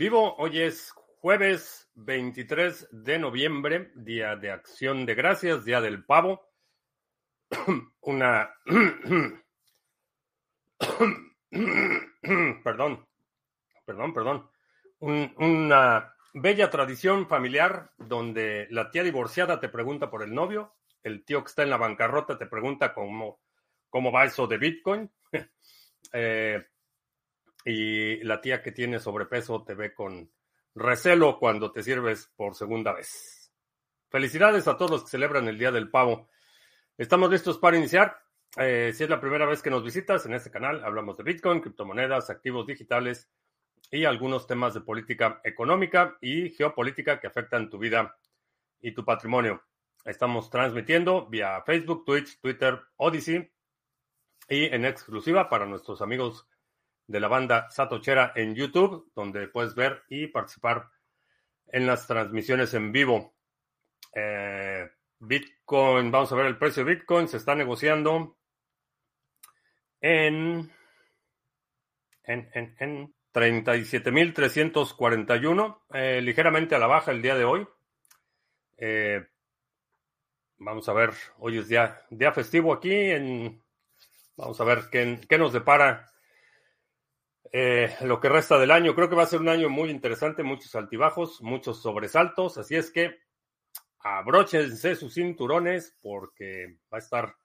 Vivo, hoy es jueves 23 de noviembre, día de acción de gracias, día del pavo. Una... perdón, perdón, perdón. Un- una bella tradición familiar donde la tía divorciada te pregunta por el novio, el tío que está en la bancarrota te pregunta cómo, cómo va eso de Bitcoin. Eh, y la tía que tiene sobrepeso te ve con recelo cuando te sirves por segunda vez. Felicidades a todos los que celebran el Día del Pavo. Estamos listos para iniciar. Eh, si es la primera vez que nos visitas en este canal, hablamos de Bitcoin, criptomonedas, activos digitales y algunos temas de política económica y geopolítica que afectan tu vida y tu patrimonio. Estamos transmitiendo vía Facebook, Twitch, Twitter, Odyssey y en exclusiva para nuestros amigos de la banda Satochera en YouTube, donde puedes ver y participar en las transmisiones en vivo. Eh, Bitcoin, vamos a ver el precio de Bitcoin, se está negociando en, en, en, en 37.341, eh, ligeramente a la baja el día de hoy. Eh, vamos a ver, hoy es día, día festivo aquí, vamos a ver qué, qué nos depara eh, lo que resta del año. Creo que va a ser un año muy interesante, muchos altibajos, muchos sobresaltos, así es que abróchense sus cinturones porque va a estar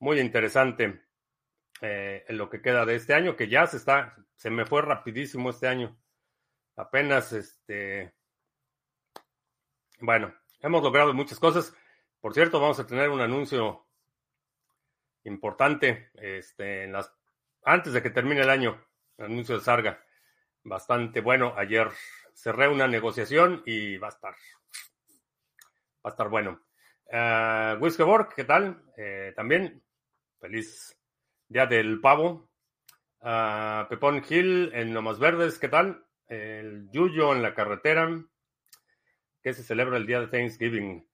muy interesante eh, lo que queda de este año, que ya se está, se me fue rapidísimo este año. Apenas, este, bueno, hemos logrado muchas cosas. Por cierto, vamos a tener un anuncio importante, este, antes de que termine el año, anuncio de Sarga, bastante bueno. Ayer cerré una negociación y va a estar, va a estar bueno. Uh, Wiskeborg, ¿qué tal? Eh, también, feliz Día del Pavo. Uh, Pepón Gil en Lomas Verdes, ¿qué tal? El Yuyo en la carretera, que se celebra el día de Thanksgiving.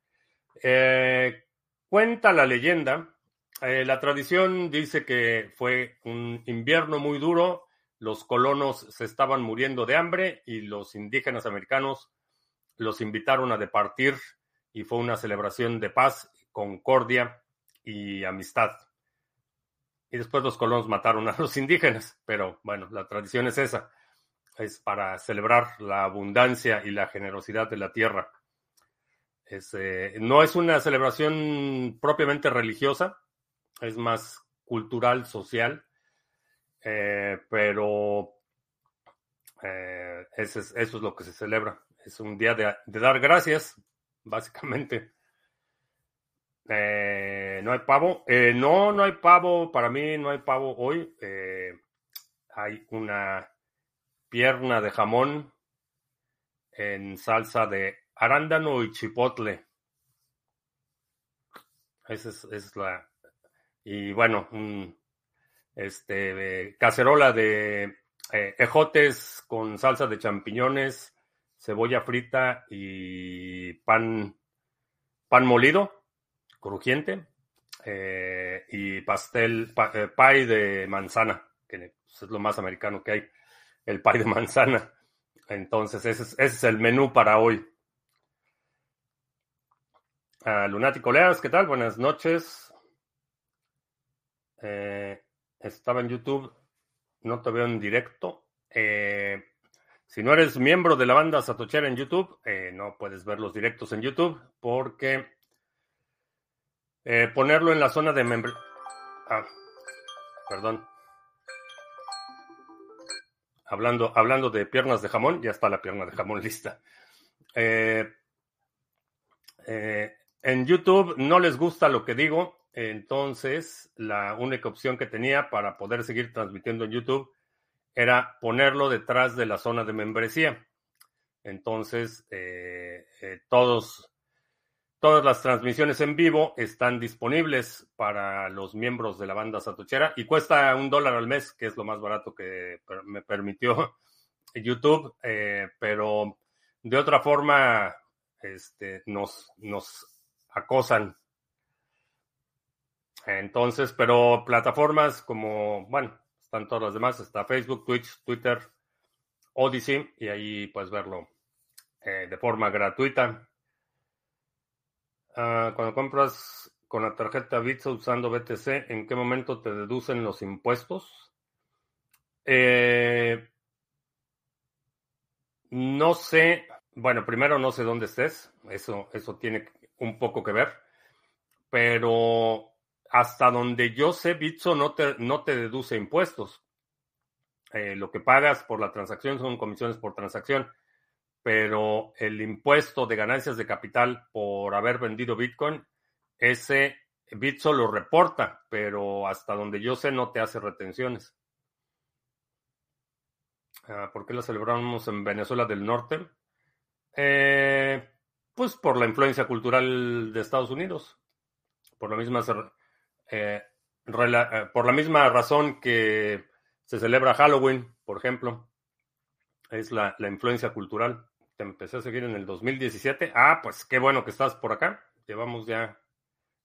Eh, cuenta la leyenda, eh, la tradición dice que fue un invierno muy duro, los colonos se estaban muriendo de hambre y los indígenas americanos los invitaron a departir y fue una celebración de paz, concordia y amistad. Y después los colonos mataron a los indígenas, pero bueno, la tradición es esa, es para celebrar la abundancia y la generosidad de la tierra. Eh, no es una celebración propiamente religiosa, es más cultural, social, eh, pero eh, eso, es, eso, es, lo que se celebra. Es un día de, dar gracias, básicamente. Eh, no hay pavo. No, no hay pavo. Para mí no hay pavo hoy. Hay una pierna de jamón en salsa de arándano y chipotle. Esa es, es la. Y bueno, un, este, cacerola de eh, ejotes con salsa de champiñones, cebolla frita y pan, pan molido, crujiente, eh, y pastel, pa, eh, pie de manzana, que es lo más americano que hay, el pie de manzana. Entonces, ese es, el menú para hoy. Uh, Lunático Leas, ¿qué tal? Buenas noches. Eh, estaba en YouTube, no te veo en directo. Eh, si no eres miembro de la banda Satochera en YouTube, eh, no puedes ver los directos en YouTube porque eh, ponerlo en la zona de membresía. Ah, perdón. Hablando, hablando de piernas de jamón, ya está la pierna de jamón lista. En YouTube no les gusta lo que digo, entonces, la única opción que tenía para poder seguir transmitiendo en YouTube era ponerlo detrás de la zona de membresía. Entonces, eh, eh, todos, todas las transmisiones en vivo están disponibles para los miembros de la banda Satochera y cuesta un dólar al mes, que es lo más barato que me permitió YouTube, eh, pero de otra forma este, nos, nos acosan entonces, pero plataformas como, bueno, están todas las demás, está Facebook, Twitch, Twitter, Odyssey y ahí puedes verlo eh, de forma gratuita. Ah, cuando compras con la tarjeta Visa usando BTC, ¿en qué momento te deducen los impuestos? Eh, no sé, bueno, primero no sé dónde estés, eso, eso tiene un poco que ver, pero hasta donde yo sé, Bitso no te, deduce impuestos. Eh, lo que pagas por la transacción son comisiones por transacción, pero el impuesto de ganancias de capital por haber vendido Bitcoin, ese Bitso lo reporta, pero hasta donde yo sé no te hace retenciones. Ah, ¿Por qué la celebramos en Venezuela del Norte? Eh, pues por la influencia cultural de Estados Unidos. Por la misma, eh, eh, por la misma razón que se celebra Halloween, por ejemplo. Es la, influencia cultural. Te empecé a seguir en el 2017. Ah, pues qué bueno que estás por acá. Llevamos ya,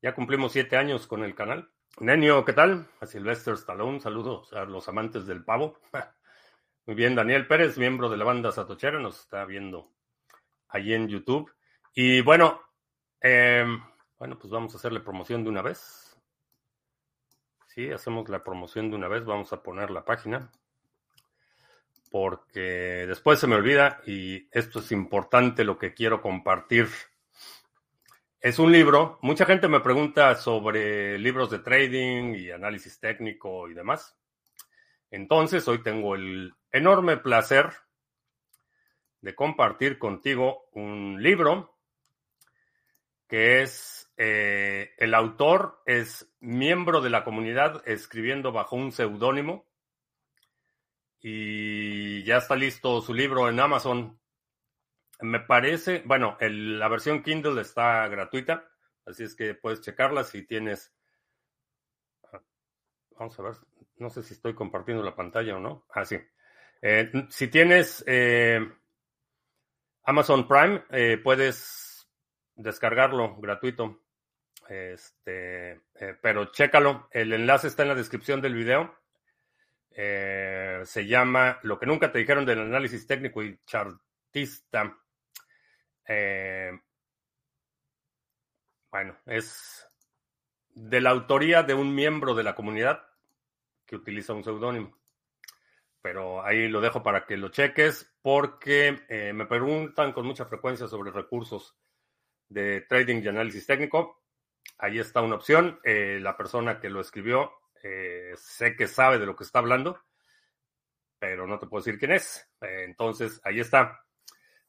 ya cumplimos siete años con el canal. Nenio, ¿qué tal? A Sylvester Stallone, saludos a los amantes del pavo. Muy bien, Daniel Pérez, miembro de la banda Satochera, nos está viendo allí en YouTube. Y bueno, em, bueno, pues vamos a hacerle promoción de una vez. Sí, hacemos la promoción de una vez. Vamos a poner la página. Porque después se me olvida y esto es importante lo que quiero compartir. Es un libro. Mucha gente me pregunta sobre libros de trading y análisis técnico y demás. Entonces, hoy tengo el enorme placer de compartir contigo un libro que es eh, el autor es miembro de la comunidad escribiendo bajo un seudónimo y ya está listo su libro en Amazon. Me parece, bueno, la versión Kindle está gratuita, así es que puedes checarla si tienes... Ah, vamos a ver, no sé si estoy compartiendo la pantalla o no. Ah, sí. Eh, si tienes eh, Amazon Prime, puedes descargarlo gratuito. Este, eh, pero chécalo. El enlace está en la descripción del video. Eh, se llama Lo que nunca te dijeron del análisis técnico y chartista. Eh, bueno, es de la autoría de un miembro de la comunidad que utiliza un seudónimo. Pero ahí lo dejo para que lo cheques porque me preguntan con mucha frecuencia sobre recursos de trading y análisis técnico. Ahí está una opción. Eh, la persona que lo escribió eh, sé que sabe de lo que está hablando, pero no te puedo decir quién es. Eh, entonces, ahí está.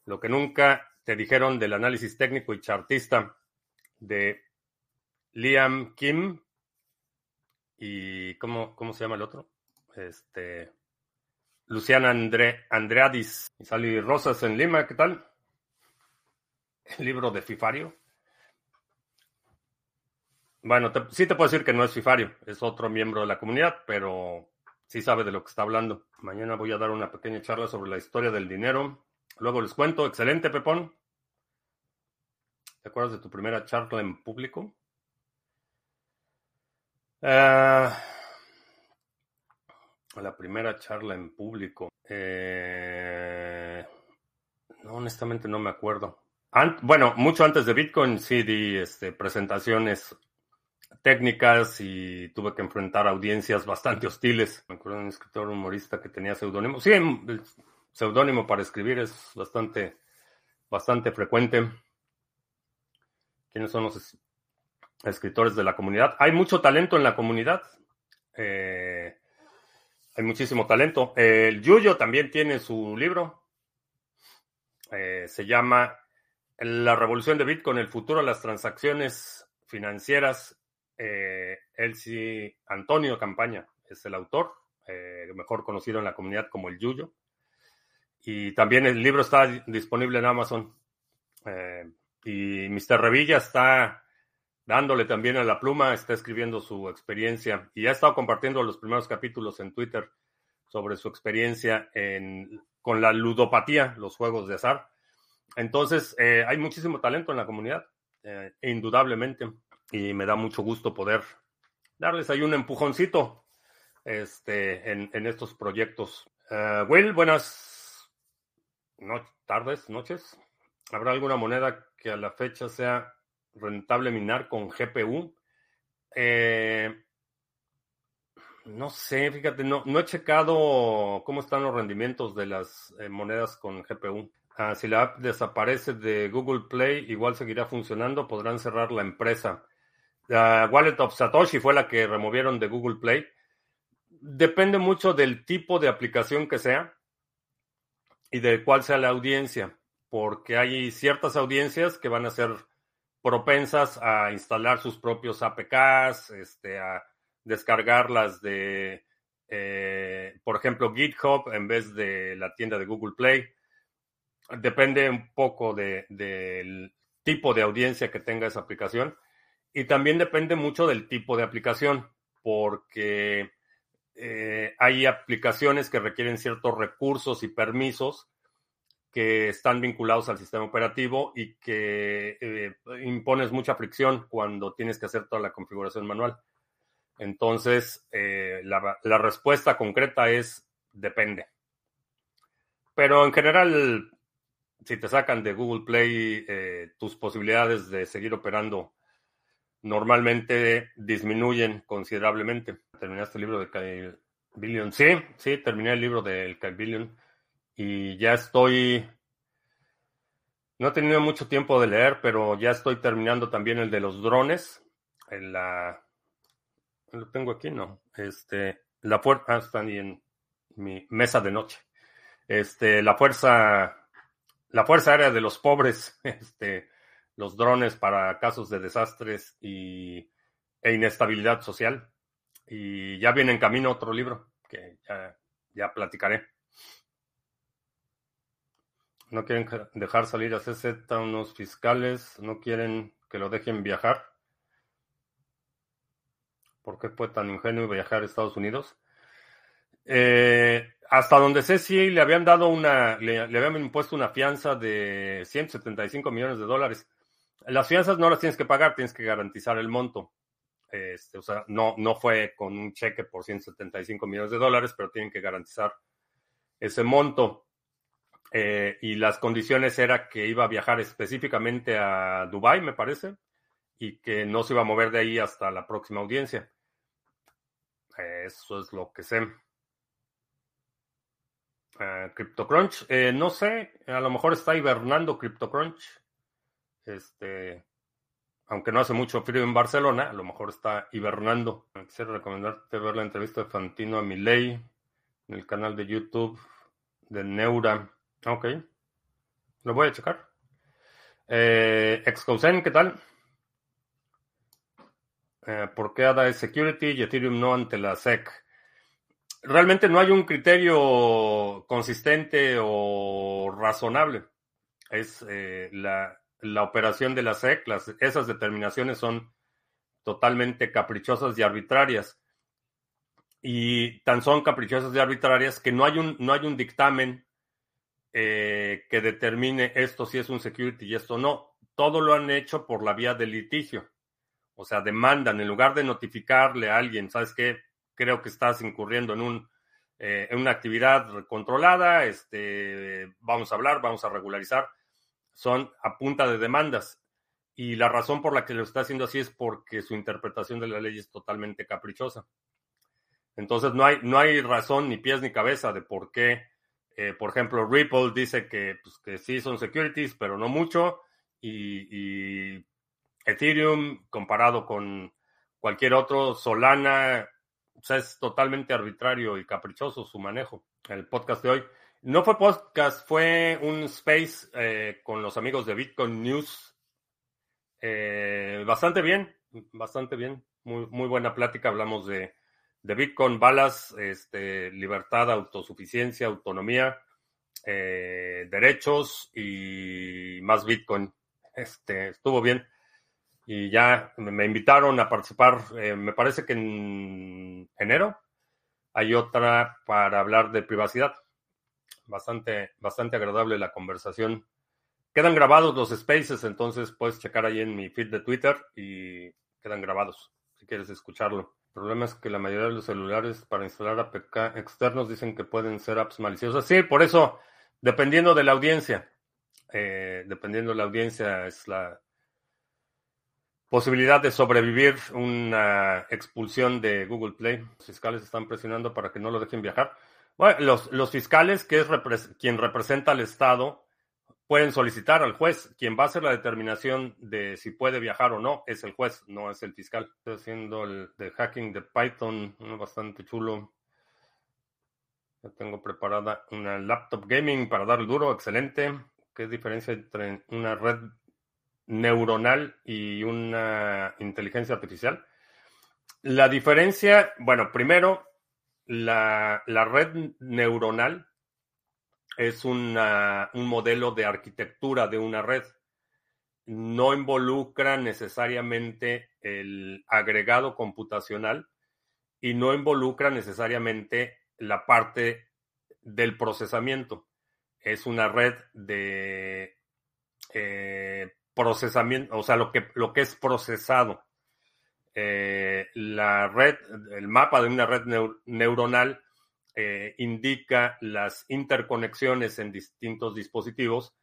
Lo que nunca te dijeron del análisis técnico y chartista de Liam Kim y ¿cómo, cómo se llama el otro? Este Luciana Andre, Andreadis y Sally Rosas en Lima, ¿qué tal? El libro de Fifario. Bueno, sí te puedo decir que no es Fifario, es otro miembro de la comunidad, pero sí sabe de lo que está hablando. Mañana voy a dar una pequeña charla sobre la historia del dinero. Luego les cuento. Excelente, Pepón. ¿Te acuerdas de tu primera charla en público? Ah, la primera charla en público. Eh, no, honestamente no me acuerdo. Bueno, mucho antes de Bitcoin sí di este, presentaciones técnicas y tuve que enfrentar audiencias bastante hostiles. Me acuerdo de un escritor humorista que tenía seudónimo. Sí, el seudónimo para escribir es bastante, bastante frecuente. ¿Quiénes son los escritores de la comunidad? Hay mucho talento en la comunidad. Eh, hay muchísimo talento. El Yuyo también tiene su libro. Eh, se llama La revolución de Bitcoin, el futuro de las transacciones financieras eh, Elsie Antonio Campaña es el autor, eh, mejor conocido en la comunidad como el Yuyo. Y también el libro está disponible en Amazon. Eh, y Mr. Revilla está dándole también a la pluma, está escribiendo su experiencia y ha estado compartiendo los primeros capítulos en Twitter sobre su experiencia con la ludopatía, los juegos de azar. Entonces, eh, hay muchísimo talento en la comunidad, indudablemente y me da mucho gusto poder darles ahí un empujoncito este, en, estos proyectos. Uh, Will, buenas, no, tardes, noches. ¿Habrá alguna moneda que a la fecha sea rentable minar con GPU? Eh, no sé, fíjate, no, no he checado cómo están los rendimientos de las eh, monedas con GPU. Ah, si la app desaparece de Google Play, igual seguirá funcionando, podrán cerrar la empresa. La Wallet of Satoshi fue la que removieron de Google Play. Depende mucho del tipo de aplicación que sea y de cuál sea la audiencia, porque hay ciertas audiencias que van a ser propensas a instalar sus propios APKs, este, a descargarlas de, eh, por ejemplo, GitHub en vez de la tienda de Google Play. Depende un poco del tipo de audiencia que tenga esa aplicación y también depende mucho del tipo de aplicación, porque eh, hay aplicaciones que requieren ciertos recursos y permisos que están vinculados al sistema operativo y que eh, impones mucha fricción cuando tienes que hacer toda la configuración manual. Entonces, eh, la, respuesta concreta es depende. Pero en general, si te sacan de Google Play, eh, tus posibilidades de seguir operando normalmente disminuyen considerablemente. ¿Terminaste el libro de Kyle Billion? Sí, sí, terminé el libro del Kyle Billion y ya estoy... No he tenido mucho tiempo de leer, pero ya estoy terminando también el de los drones. En la lo tengo aquí, no. Este, la fuerza, ah, está en mi mesa de noche. Este, la fuerza, la fuerza aérea de los pobres, este, los drones para casos de desastres y, e inestabilidad social. Y ya viene en camino otro libro que ya, ya platicaré. No quieren dejar salir a CZ unos fiscales, no quieren que lo dejen viajar. ¿Por qué fue tan ingenuo viajar a Estados Unidos? Eh, hasta donde sé, sí le habían dado una, le, habían impuesto una fianza de 175 millones de dólares. Las fianzas no las tienes que pagar, tienes que garantizar el monto. Este, o sea, no, no fue con un cheque por 175 millones de dólares, pero tienen que garantizar ese monto. Eh, y las condiciones era que iba a viajar específicamente a Dubai, me parece, y que no se iba a mover de ahí hasta la próxima audiencia. Eso es lo que sé. Uh, CryptoCrunch, eh, no sé, a lo mejor está hibernando CryptoCrunch. Este, aunque no hace mucho frío en Barcelona, a lo mejor está hibernando. Quisiera recomendarte ver la entrevista de Fantino a en el canal de YouTube de Neura. Ok, lo voy a checar. Eh, Excousen, ¿qué tal? Eh, ¿Por qué ADA es security y Ethereum no ante la SEC? Realmente no hay un criterio consistente o razonable. Es eh, la, operación de la SEC, esas determinaciones son totalmente caprichosas y arbitrarias. Y tan son caprichosas y arbitrarias que no hay un, no hay un dictamen eh, que determine esto si es un security y esto no. Todo lo han hecho por la vía del litigio. O sea, demandan, en lugar de notificarle a alguien, ¿sabes qué? Creo que estás incurriendo en, un, eh, en una actividad controlada, este, vamos a hablar, vamos a regularizar. Son a punta de demandas. Y la razón por la que lo está haciendo así es porque su interpretación de la ley es totalmente caprichosa. Entonces no hay, no hay razón ni pies ni cabeza de por qué, eh, por ejemplo, Ripple dice que, pues, que sí son securities, pero no mucho, y, y Ethereum comparado con cualquier otro, Solana, o sea, es totalmente arbitrario y caprichoso su manejo. El podcast de hoy no fue podcast, fue un space eh, con los amigos de Bitcoin News. Eh, bastante bien, bastante bien. Muy, muy buena plática. Hablamos de, de Bitcoin, balas, este, libertad, autosuficiencia, autonomía, eh, derechos y más Bitcoin. Este, estuvo bien y ya me invitaron a participar, eh, me parece que en enero hay otra para hablar de privacidad. Bastante, bastante agradable la conversación. Quedan grabados los spaces, entonces puedes checar ahí en mi feed de Twitter y quedan grabados si quieres escucharlo. El problema es que la mayoría de los celulares para instalar APK externos dicen que pueden ser apps maliciosas. Sí, por eso, Dependiendo de la audiencia. Eh, dependiendo de la audiencia es la posibilidad de sobrevivir una expulsión de Google Play. Los fiscales están presionando para que no lo dejen viajar. Bueno, los, los fiscales, que es quien representa al Estado, pueden solicitar al juez. Quien va a hacer la determinación de si puede viajar o no es el juez, no es el fiscal. Estoy haciendo el de hacking de Python, uno bastante chulo. Ya tengo preparada una laptop gaming para dar el duro, excelente. ¿Qué diferencia entre una red neuronal y una inteligencia artificial? La diferencia, bueno, primero, la, red neuronal es un modelo de arquitectura de una red. No involucra necesariamente el agregado computacional y no involucra necesariamente la parte del procesamiento. Es una red de eh, procesamiento, o sea, lo que, lo que es procesado. Eh, la red, el mapa de una red neuronal eh, indica las interconexiones en distintos dispositivos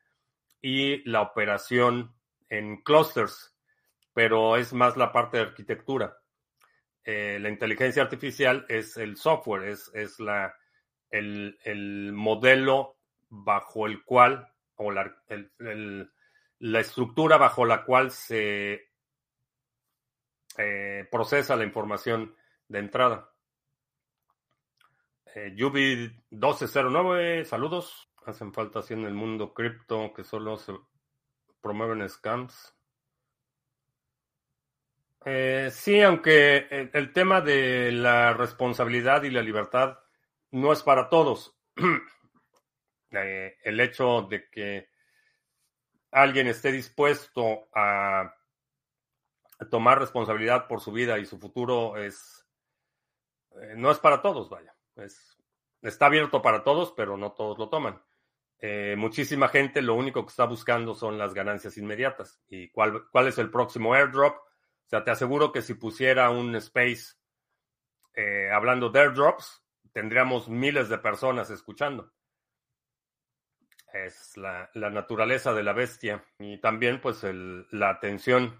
y la operación en clusters, pero es más la parte de arquitectura. Eh, la inteligencia artificial es el software, es, es la, el, el, modelo bajo el cual, o la, el, la estructura bajo la cual se eh, procesa la información de entrada. Eh, Yubi 1209, saludos. Hacen falta así en el mundo cripto que solo se promueven scams. Eh, sí, aunque el, tema de la responsabilidad y la libertad no es para todos. eh, el hecho de que alguien esté dispuesto a tomar responsabilidad por su vida y su futuro es eh, no es para todos, vaya. Es, está abierto para todos, pero no todos lo toman. Eh, muchísima gente lo único que está buscando son las ganancias inmediatas. ¿Y cuál, cuál es el próximo airdrop? O sea, te aseguro que si pusiera un space eh, hablando de airdrops, tendríamos miles de personas escuchando. Es la, la naturaleza de la bestia. Y también, pues, el, la atención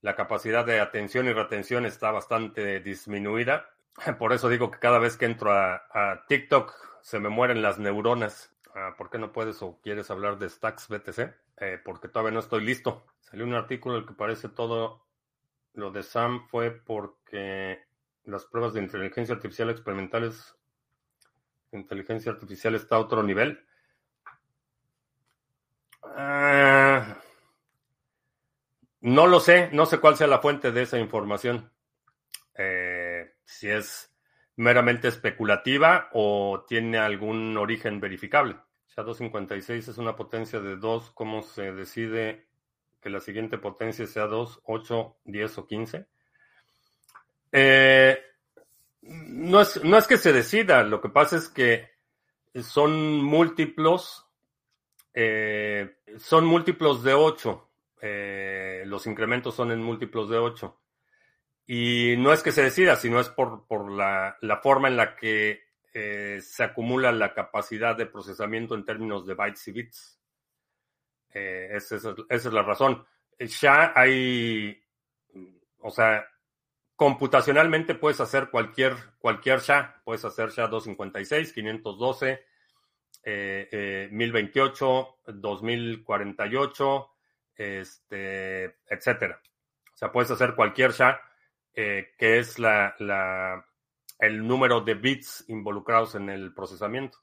la capacidad de atención y retención está bastante disminuida. Por eso digo que cada vez que entro a, TikTok se me mueren las neuronas. Ah, ¿Por qué no puedes o quieres hablar de Stacks BTC? Eh, porque todavía no estoy listo. Salió un artículo en el que parece todo lo de Sam fue porque las pruebas de inteligencia artificial experimentales, inteligencia artificial está a otro nivel. Ah, no lo sé, no sé cuál sea la fuente de esa información. Eh, si es meramente especulativa o tiene algún origen verificable. SHA-256 es una potencia de 2. ¿Cómo se decide que la siguiente potencia sea 2, 8, 10 o 15? Eh, no, es, no es que se decida, lo que pasa es que son múltiplos, eh, son múltiplos de 8. Eh, los incrementos son en múltiplos de 8. Y no es que se decida, sino es por, por la, la, forma en la que eh, se acumula la capacidad de procesamiento en términos de bytes y bits. Eh, esa, es, la razón. Ya hay, o sea, computacionalmente puedes hacer cualquier, cualquier SHA. Puedes hacer SHA 256, 512, eh, 1028, 2048 este, etcétera. O sea, puedes hacer cualquier SHA, eh, que es la, la, el número de bits involucrados en el procesamiento.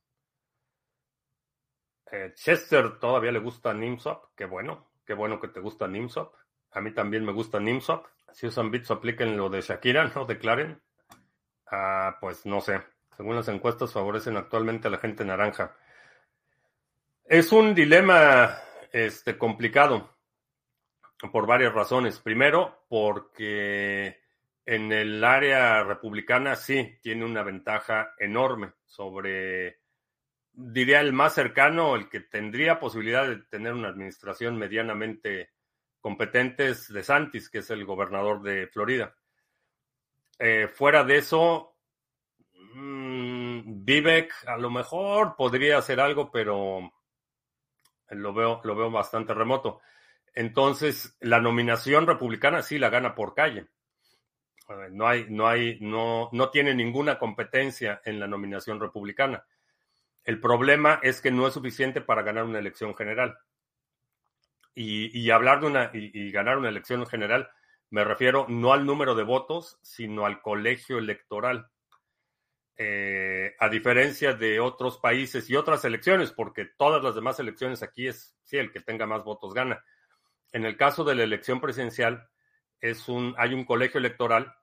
Eh, Chester todavía le gusta NIMSOP. Qué bueno, qué bueno que te gusta NIMSOP. A mí también me gusta NIMSOP. Si usan bits, apliquen lo de Shakira, no declaren. Ah, pues no sé. Según las encuestas, favorecen actualmente a la gente naranja. Es un dilema este, complicado por varias razones. Primero, porque en el área republicana sí tiene una ventaja enorme sobre, diría, el más cercano, el que tendría posibilidad de tener una administración medianamente competente es de Santis, que es el gobernador de Florida. Eh, fuera de eso, mmm, Vivek a lo mejor podría hacer algo, pero lo veo, lo veo bastante remoto. Entonces, la nominación republicana sí la gana por calle. No hay, no hay, no, no tiene ninguna competencia en la nominación republicana. El problema es que no es suficiente para ganar una elección general. Y, hablar de una y, ganar una elección general, me refiero no al número de votos, sino al colegio electoral. Eh, a diferencia de otros países y otras elecciones, porque todas las demás elecciones aquí es, sí, el que tenga más votos gana. En el caso de la elección presidencial, es un, hay un colegio electoral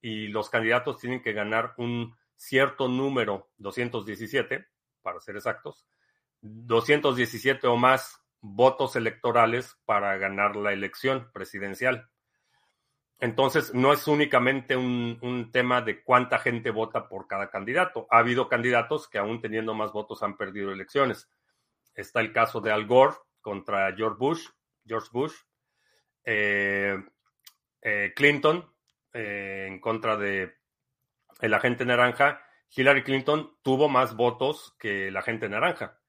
y los candidatos tienen que ganar un cierto número, 217, para ser exactos, 217 o más votos electorales para ganar la elección presidencial. Entonces, no es únicamente un, tema de cuánta gente vota por cada candidato. Ha habido candidatos que aún teniendo más votos han perdido elecciones. Está el caso de Al Gore contra George Bush, George Bush, eh, eh, Clinton eh, en contra de el agente naranja. Hillary Clinton tuvo más votos que el agente naranja,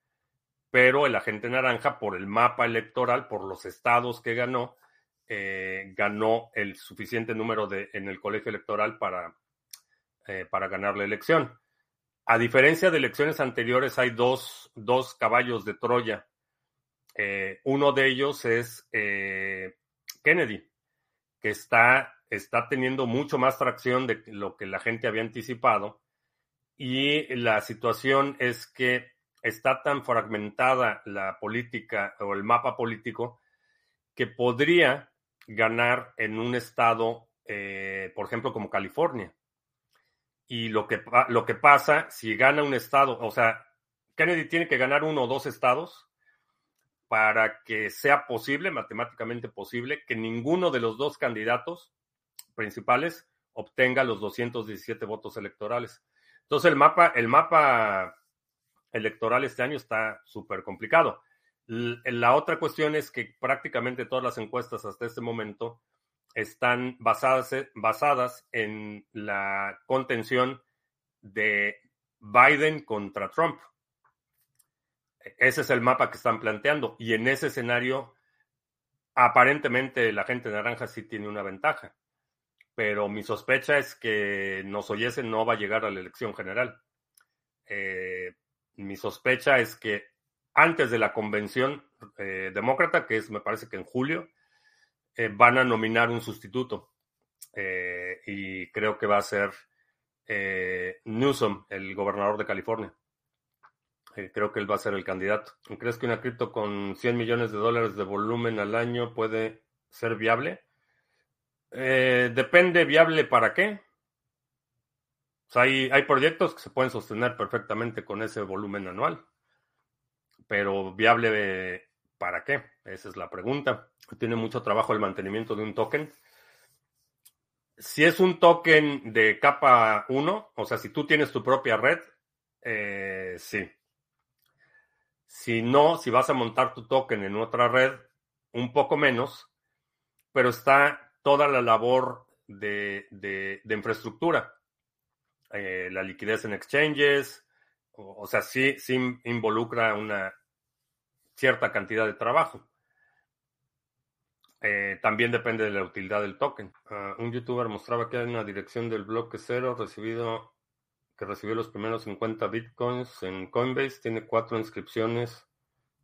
pero el agente naranja por el mapa electoral, por los estados que ganó, ganó el suficiente número de, en el colegio electoral para, para ganar la elección. A diferencia de elecciones anteriores, hay dos, dos caballos de Troya. Eh, uno de ellos es Kennedy, que está, está teniendo mucho más tracción de lo que la gente había anticipado. Y la situación es que está tan fragmentada la política o el mapa político que podría ganar en un estado, eh, por ejemplo, como California. Y lo que, lo que pasa, si gana un estado, o sea, Kennedy tiene que ganar uno o dos estados para que sea posible, matemáticamente posible, que ninguno de los dos candidatos principales obtenga los 217 votos electorales. Entonces el mapa, el mapa electoral este año está súper complicado. La otra cuestión es que prácticamente todas las encuestas hasta este momento están basadas, basadas en la contención de Biden contra Trump. Ese es el mapa que están planteando y en ese escenario aparentemente la gente naranja sí tiene una ventaja, pero mi sospecha es que nos oyese no va a llegar a la elección general. Eh, mi sospecha es que antes de la convención eh, demócrata, que es, me parece que en julio, eh, van a nominar un sustituto. Eh, y creo que va a ser Newsom, el gobernador de California. Creo que él va a ser el candidato. ¿Crees que una cripto con 100 millones de dólares de volumen al año puede ser viable? depende viable para qué. hay, hay proyectos que se pueden sostener perfectamente con ese volumen anual pero viable para qué? Esa es la pregunta. Tiene mucho trabajo el mantenimiento de un token. Si es un token de capa 1, o sea, si tú tienes tu propia red, eh, sí. Si no, si vas a montar tu token en otra red, un poco menos, pero está toda la labor de, infraestructura. Eh, la liquidez en exchanges, o, o sea, sí, sí involucra una, cierta cantidad de trabajo. Eh, también depende de la utilidad del token. Ah, un youtuber mostraba que hay una dirección del bloque cero recibido que recibió los primeros 50 bitcoins en Coinbase. Tiene cuatro inscripciones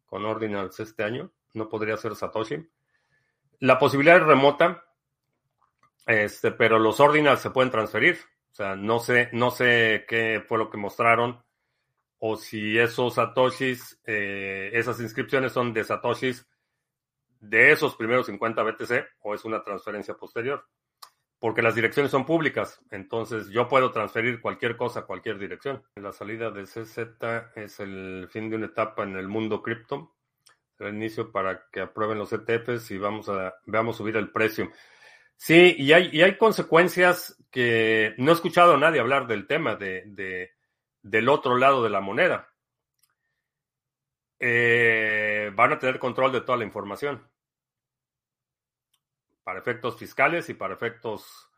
con ordinals este año. No podría ser Satoshi. La posibilidad es remota, este, pero los ordinals se pueden transferir. O sea, no sé, no sé qué fue lo que mostraron o si esos satoshis, eh, esas inscripciones son de satoshis de esos primeros 50 BTC o es una transferencia posterior. Porque las direcciones son públicas, entonces yo puedo transferir cualquier cosa a cualquier dirección. La salida de CZ es el fin de una etapa en el mundo cripto. El inicio para que aprueben los ETFs y vamos a veamos subir el precio. Sí, y hay, y hay consecuencias que no he escuchado a nadie hablar del tema de del otro lado de la moneda. Eh, van a tener control de toda la información para efectos fiscales y para efectos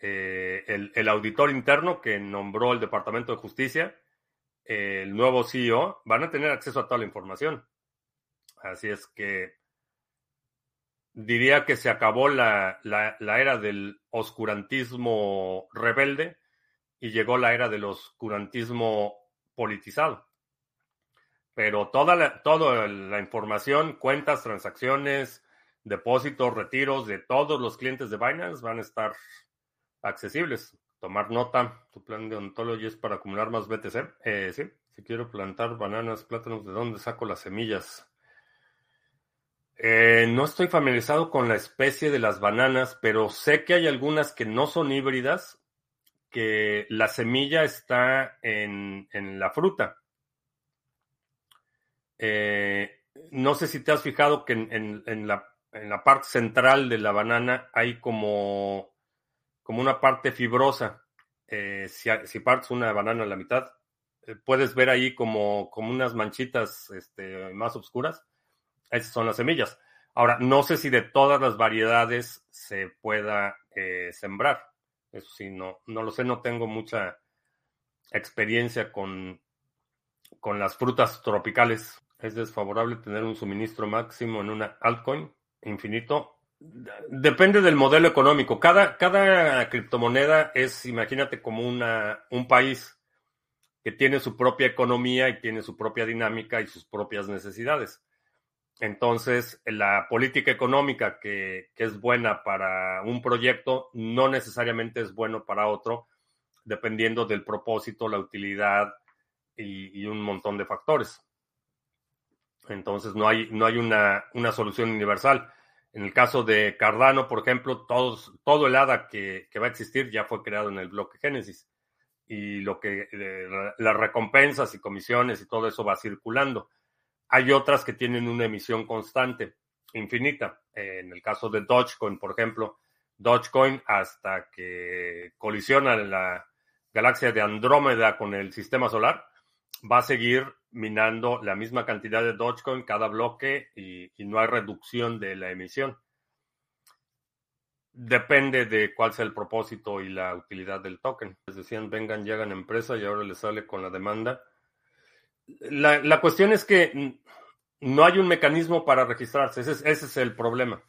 eh, el, auditor interno que nombró el Departamento de Justicia el nuevo CEO, van a tener acceso a toda la información. Así es que diría que se acabó la, la, era del oscurantismo rebelde y llegó la era del oscurantismo politizado. Pero toda la, toda la información, cuentas, transacciones, depósitos, retiros de todos los clientes de Binance van a estar accesibles. Tomar nota, tu plan de ontology es para acumular más BTC. Eh, sí, si quiero plantar bananas, plátanos, ¿de dónde saco las semillas? Eh, no estoy familiarizado con la especie de las bananas, pero sé que hay algunas que no son híbridas, que la semilla está en, la fruta. Eh, no sé si te has fijado que en, la, parte central de la banana hay como, como una parte fibrosa. Eh, si, partes una banana a la mitad, puedes ver ahí como, como unas manchitas este, más oscuras esas son las semillas. Ahora, no sé si de todas las variedades se pueda eh, sembrar. Eso sí, no, no lo sé, no tengo mucha experiencia con, con las frutas tropicales. Es desfavorable tener un suministro máximo en una altcoin infinito. Depende del modelo económico. Cada, cada criptomoneda es, imagínate, como una, un país que tiene su propia economía y tiene su propia dinámica y sus propias necesidades. Entonces, la política económica que, es buena para un proyecto no necesariamente es bueno para otro, dependiendo del propósito, la utilidad y, un montón de factores. Entonces, no hay, no hay una, solución universal. En el caso de Cardano, por ejemplo, todos, todo el ADA que, va a existir ya fue creado en el bloque Génesis. Y lo que eh, las recompensas y comisiones y todo eso va circulando. Hay otras que tienen una emisión constante, infinita. En el caso de Dogecoin, por ejemplo, Dogecoin hasta que colisiona la galaxia de Andrómeda con el sistema solar, va a seguir minando la misma cantidad de Dogecoin cada bloque y, no hay reducción de la emisión. Depende de cuál sea el propósito y la utilidad del token. Les decían, vengan, llegan empresa y ahora les sale con la demanda la, cuestión es que no hay un mecanismo para registrarse. Ese es, el problema.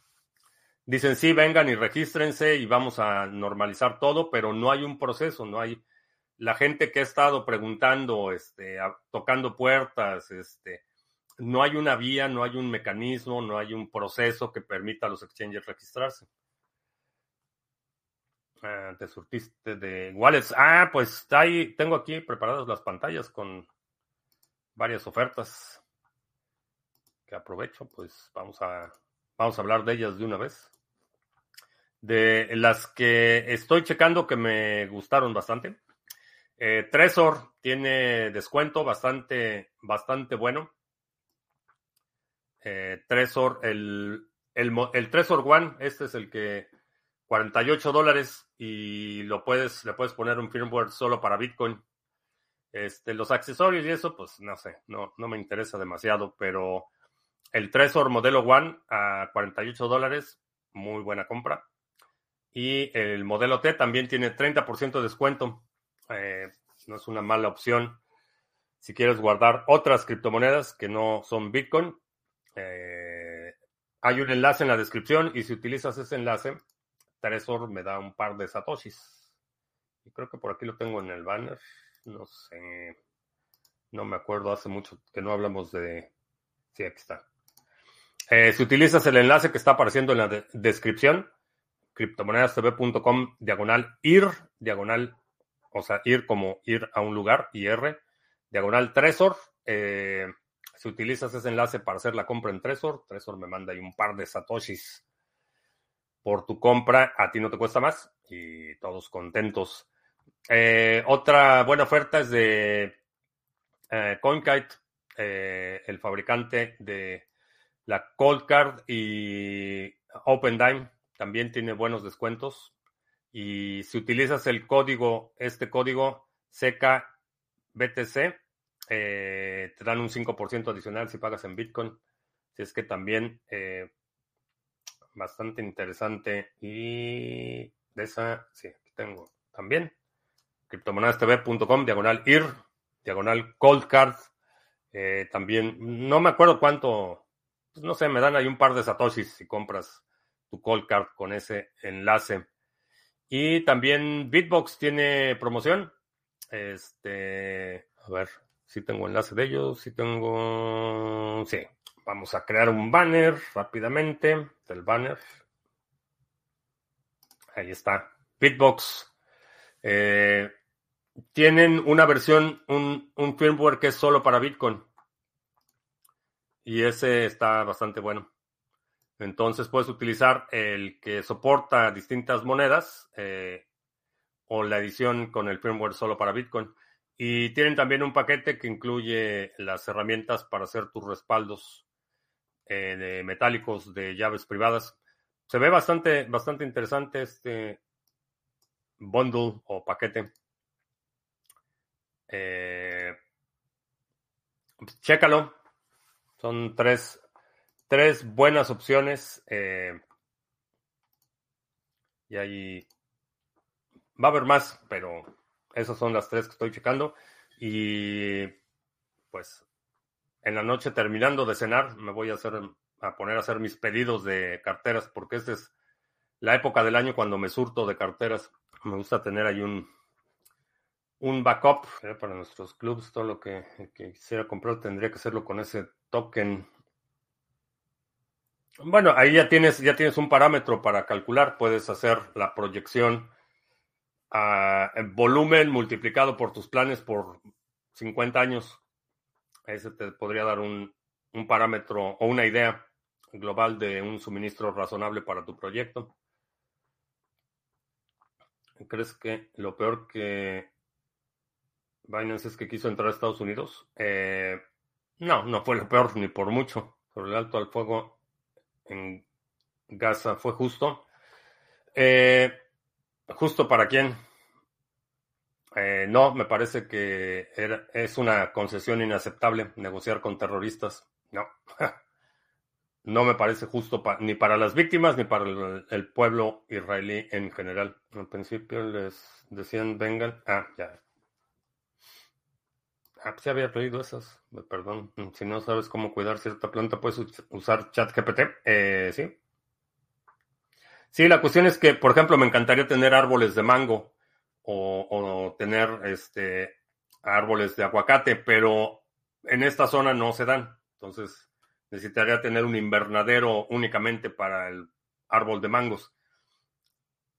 Dicen, sí, vengan y regístrense y vamos a normalizar todo, pero no hay un proceso, no hay la gente que ha estado preguntando, este, tocando puertas, este, no hay una vía, no hay un mecanismo, no hay un proceso que permita a los exchanges registrarse. Ah, te surtiste de wallets. Ah, pues ahí tengo aquí preparadas las pantallas con varias ofertas que aprovecho, pues vamos a, vamos a hablar de ellas de una vez. De las que estoy checando que me gustaron bastante. Eh, Tresor tiene descuento bastante, bastante bueno. Eh, Tresor, el, el, el Tresor One, este es el que 48 dólares y lo puedes, le puedes poner un firmware solo para Bitcoin. Este, los accesorios y eso, pues no sé, no, no me interesa demasiado, pero el Tresor modelo One a 48 dólares, muy buena compra. Y el modelo T también tiene 30% de descuento. Eh, no es una mala opción. Si quieres guardar otras criptomonedas que no son Bitcoin, eh, hay un enlace en la descripción y si utilizas ese enlace, Tresor me da un par de satoshis. Y creo que por aquí lo tengo en el banner no sé, no me acuerdo, hace mucho que no hablamos de... Sí, aquí está. Eh, si utilizas el enlace que está apareciendo en la descripción, criptomonedastv.com, diagonal ir, diagonal, o sea, ir como ir a un lugar, IR, diagonal Tresor. Eh, si utilizas ese enlace para hacer la compra en Tresor, Tresor me manda ahí un par de satoshis por tu compra, a ti no te cuesta más y todos contentos. Eh, otra buena oferta es de eh, CoinKite, el fabricante de la Cold Card y OpenDime. También tiene buenos descuentos. Y si utilizas el código, este código CKBTC, te dan un 5% adicional si pagas en Bitcoin. Si es que también bastante interesante. Y de esa, sí, aquí tengo también criptomonedastv.com, diagonal IR, diagonal cold card. Eh, también, no me acuerdo cuánto, pues no sé, me dan ahí un par de satoshis si compras tu cold card con ese enlace. Y también Bitbox tiene promoción. Este, a ver, si tengo enlace de ellos, si tengo, sí, vamos a crear un banner rápidamente del banner. Ahí está, Bitbox. Eh, tienen una versión, un, un firmware que es solo para Bitcoin. Y ese está bastante bueno. Entonces puedes utilizar el que soporta distintas monedas eh, o la edición con el firmware solo para Bitcoin. Y tienen también un paquete que incluye las herramientas para hacer tus respaldos eh, metálicos de llaves privadas. Se ve bastante, bastante interesante este bundle o paquete. Eh. Son tres, tres buenas opciones. Eh, y ahí va a haber más, pero esas son las tres que estoy checando. Y pues en la noche terminando de cenar me voy a hacer a poner a hacer mis pedidos de carteras porque esta es la época del año cuando me surto de carteras. Me gusta tener ahí un, un backup para nuestros clubs. Todo lo que, quisiera comprar tendría que hacerlo con ese token. Bueno, ahí ya tienes, ya tienes un parámetro para calcular. Puedes hacer la proyección a volumen multiplicado por tus planes por 50 años. Ese te podría dar un, un parámetro o una idea global de un suministro razonable para tu proyecto. ¿Crees que lo peor que Binance es que quiso entrar a Estados Unidos? Eh, no, no fue lo peor ni por mucho. Sobre el alto al fuego en Gaza fue justo. Eh, ¿Justo para quién? Eh, no, me parece que es una concesión inaceptable negociar con terroristas. No. no me parece justo ni para las víctimas ni para el, pueblo israelí en general. Al principio les decían vengan. Ah, ya. Ah, ya había leído esas. Perdón. Si no sabes cómo cuidar cierta planta, puedes usar ChatGPT. Eh, sí. Sí, la cuestión es que, por ejemplo, me encantaría tener árboles de mango o, o tener este árboles de aguacate, pero en esta zona no se dan. Entonces, necesitaría tener un invernadero únicamente para el árbol de mangos.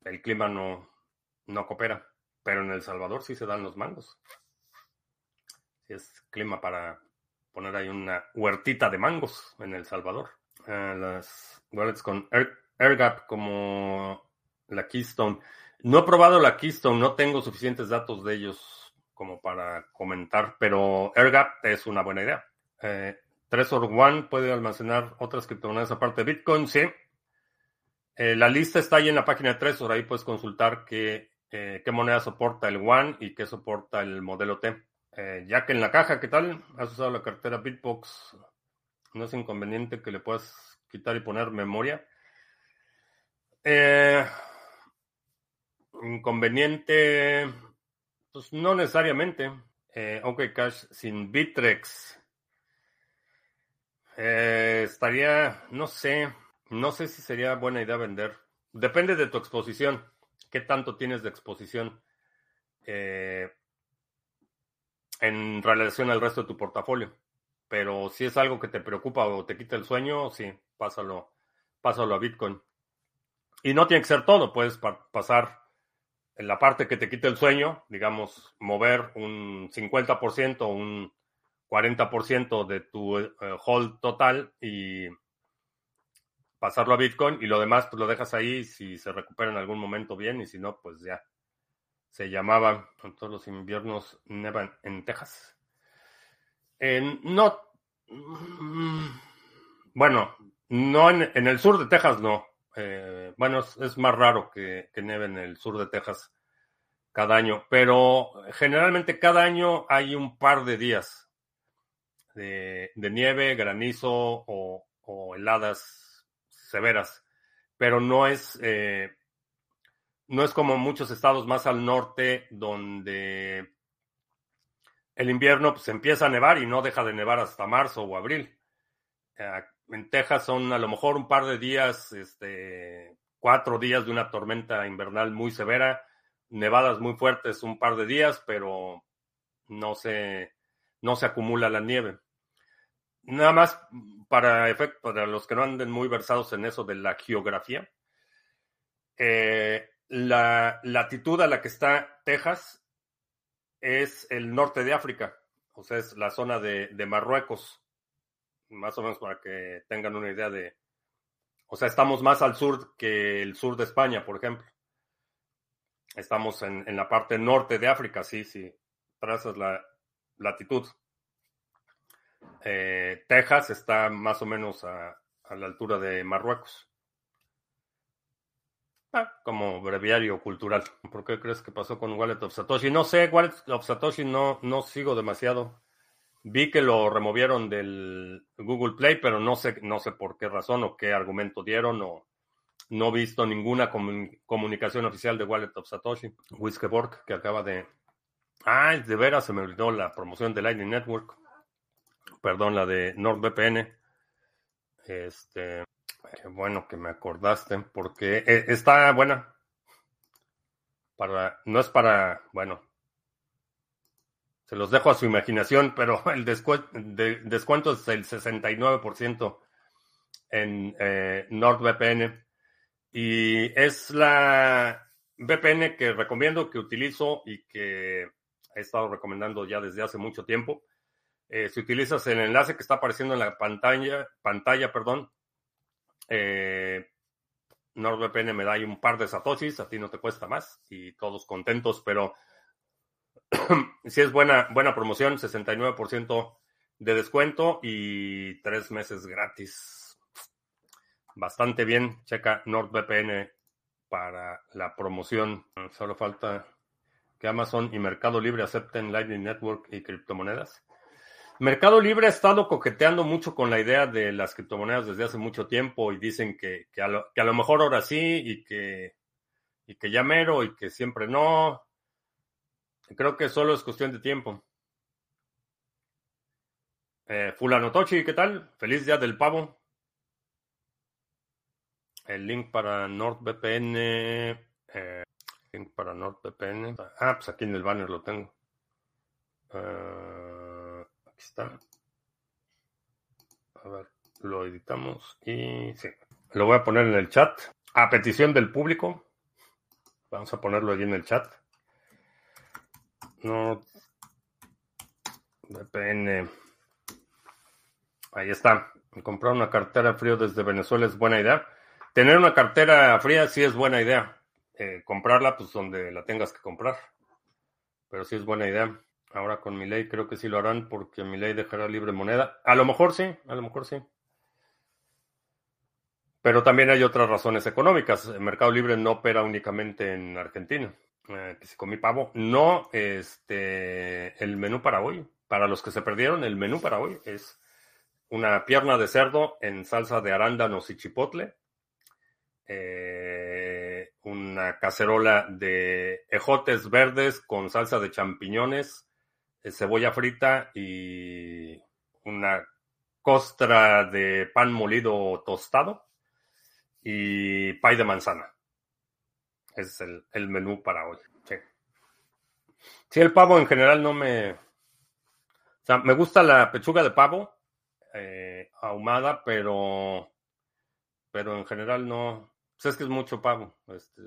El clima no, no coopera, pero en El Salvador sí se dan los mangos. Es clima para poner ahí una huertita de mangos en El Salvador. Ah, las wallets con AirGap como la Keystone. No he probado la Keystone, no tengo suficientes datos de ellos como para comentar, pero AirGap es una buena idea. Eh, Trezor One puede almacenar otras criptomonedas aparte de Bitcoin, sí. Eh, la lista está ahí en la página de Trezor, ahí puedes consultar qué, eh, qué moneda soporta el One y qué soporta el modelo T. Eh, ya que en la caja, ¿qué tal? ¿Has usado la cartera Bitbox? ¿No es inconveniente que le puedas quitar y poner memoria? inconveniente, pues no necesariamente. ok, Cash sin Bitrex eh, estaría, no sé, no sé si sería buena idea vender. Depende de tu exposición. ¿Qué tanto tienes de exposición eh, en relación al resto de tu portafolio? Pero si es algo que te preocupa o te quita el sueño, sí, pásalo, pásalo a Bitcoin. Y no tiene que ser todo, puedes pasar en la parte que te quite el sueño, digamos, mover un 50%, un 40% de tu eh, hold total y pasarlo a Bitcoin y lo demás pues lo dejas ahí si se recupera en algún momento bien y si no pues ya se llamaba todos los inviernos nevan en Texas. No, mm, bueno, no en, el sur de Texas no. Eh, bueno, es, más raro que, que neve en el sur de Texas cada año, pero generalmente cada año hay un par de días de, nieve, granizo o, heladas severas, pero no es, eh, no es como muchos estados más al norte donde el invierno pues empieza a nevar y no deja de nevar hasta marzo o abril. Eh, en Texas son a lo mejor un par de días, este, cuatro días de una tormenta invernal muy severa, nevadas muy fuertes un par de días, pero no se, no se acumula la nieve. Nada más para, efecto, para los que no anden muy versados en eso de la geografía. Eh, la latitud a la que está Texas es el norte de África, o sea, es la zona de, Marruecos, más o menos para que tengan una idea de... O sea, estamos más al sur que el sur de España, por ejemplo. Estamos en, la parte norte de África, sí, sí, trazas la latitud. Eh, Texas está más o menos a, la altura de Marruecos. Como breviario cultural. ¿Por qué crees que pasó con Wallet of Satoshi? No sé, Wallet of Satoshi no, no sigo demasiado. Vi que lo removieron del Google Play, pero no sé, no sé por qué razón o qué argumento dieron o no he visto ninguna comunicación oficial de Wallet of Satoshi. Whiskeborg, que acaba de... Ah, de veras se me olvidó la promoción de Lightning Network perdón, la de NordVPN. Este, qué bueno que me acordaste, porque eh, está buena. Para, no es para, bueno, se los dejo a su imaginación, pero el descuento, de, descuento es el 69% en eh, NordVPN. Y es la VPN que recomiendo, que utilizo y que he estado recomendando ya desde hace mucho tiempo. Eh, si utilizas el enlace que está apareciendo en la pantalla, pantalla perdón, eh, NordVPN me da ahí un par de satoshis, a ti no te cuesta más y todos contentos, pero si es buena, buena promoción, 69% de descuento y tres meses gratis. Bastante bien, checa NordVPN para la promoción. Solo falta que Amazon y Mercado Libre acepten Lightning Network y criptomonedas. Mercado Libre ha estado coqueteando mucho con la idea de las criptomonedas desde hace mucho tiempo y dicen que, que, a, lo, que a, lo, mejor ahora sí y que, y que ya mero y que siempre no. Creo que solo es cuestión de tiempo. Eh, Fulano Tochi, ¿qué tal? Feliz día del pavo. El link para NordVPN. Eh, link para NordVPN. Ah, pues aquí en el banner lo tengo. Uh, está. A ver, lo editamos y sí. Lo voy a poner en el chat. A petición del público. Vamos a ponerlo allí en el chat. No. VPN. Ahí está. Comprar una cartera frío desde Venezuela es buena idea. Tener una cartera fría sí es buena idea. Eh, comprarla, pues donde la tengas que comprar. Pero sí es buena idea. Ahora con mi ley creo que sí lo harán porque mi ley dejará libre moneda. A lo mejor sí, a lo mejor sí. Pero también hay otras razones económicas. El Mercado Libre no opera únicamente en Argentina. Eh, que si comí pavo. No, este, el menú para hoy. Para los que se perdieron, el menú para hoy es una pierna de cerdo en salsa de arándanos y chipotle. Eh, una cacerola de ejotes verdes con salsa de champiñones cebolla frita y una costra de pan molido tostado y pay de manzana. Es el, menú para hoy. Sí. sí. el pavo en general no me... O sea, me gusta la pechuga de pavo eh, ahumada, pero... Pero en general no... Pues es que es mucho pavo. Este,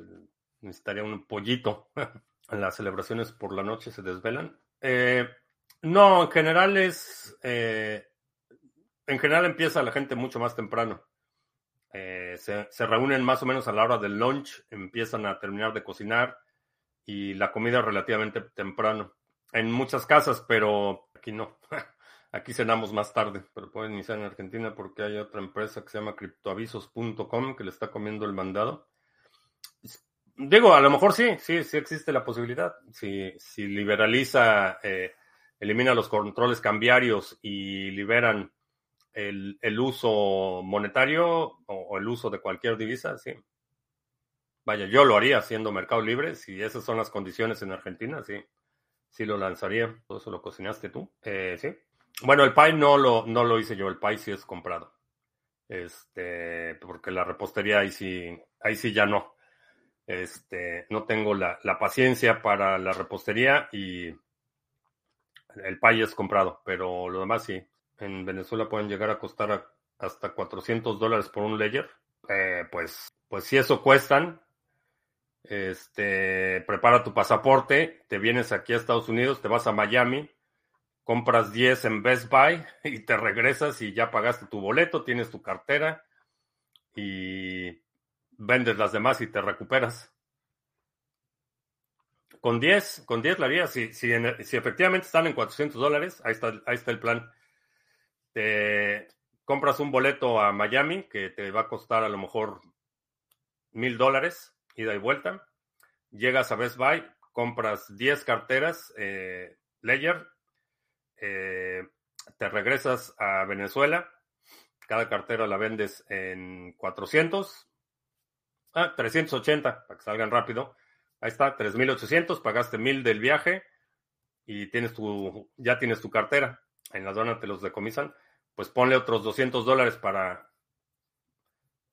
necesitaría un pollito. las celebraciones por la noche se desvelan. Eh, no, en general es. Eh, en general empieza la gente mucho más temprano. Eh, se, se, reúnen más o menos a la hora del lunch, empiezan a terminar de cocinar y la comida relativamente temprano. En muchas casas, pero aquí no. Aquí cenamos más tarde, pero pueden iniciar en Argentina porque hay otra empresa que se llama criptoavisos.com que le está comiendo el mandado. Digo, a lo mejor sí, sí, sí existe la posibilidad. Si, si liberaliza, eh, elimina los controles cambiarios y liberan el, el uso monetario o, el uso de cualquier divisa, sí. Vaya, yo lo haría siendo mercado libre, si esas son las condiciones en Argentina, sí. Sí lo lanzaría. Todo eso lo cocinaste tú. Eh, sí. Bueno, el pie no lo, no lo hice yo. El pie sí es comprado. Este, porque la repostería ahí sí, ahí sí ya no. Este, no tengo la, paciencia para la repostería y el pay es comprado, pero lo demás sí. En Venezuela pueden llegar a costar hasta 400 dólares por un layer. Eh, pues, pues si eso cuestan, este, prepara tu pasaporte, te vienes aquí a Estados Unidos, te vas a Miami, compras 10 en Best Buy y te regresas y ya pagaste tu boleto, tienes tu cartera y vendes las demás y te recuperas. Con 10, con 10 la haría. Si, si, efectivamente están en 400 dólares, ahí está, ahí está el plan. Te compras un boleto a Miami que te va a costar a lo mejor mil dólares, ida y vuelta. Llegas a Best Buy, compras 10 carteras eh, eh, te regresas a Venezuela. Cada cartera la vendes en 400. Ah, 380, para que salgan rápido Ahí está, 3.800, pagaste 1.000 del viaje y tienes tu, ya tienes tu cartera. En la aduana te los decomisan. Pues ponle otros 200 dólares para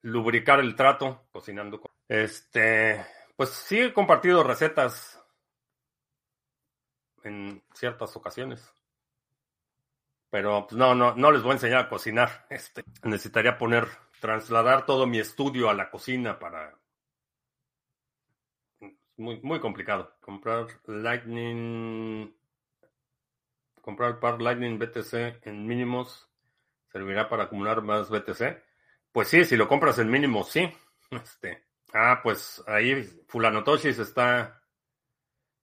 lubricar el trato cocinando. Este, pues sí he compartido recetas en ciertas ocasiones. Pero pues, no, no, no les voy a enseñar a cocinar. Este, necesitaría poner, trasladar todo mi estudio a la cocina para muy, muy complicado. Comprar Lightning. Comprar par Lightning BTC en mínimos servirá para acumular más BTC. Pues sí, si lo compras en mínimos, sí. Este. Ah, pues ahí Fulanotoshi se está.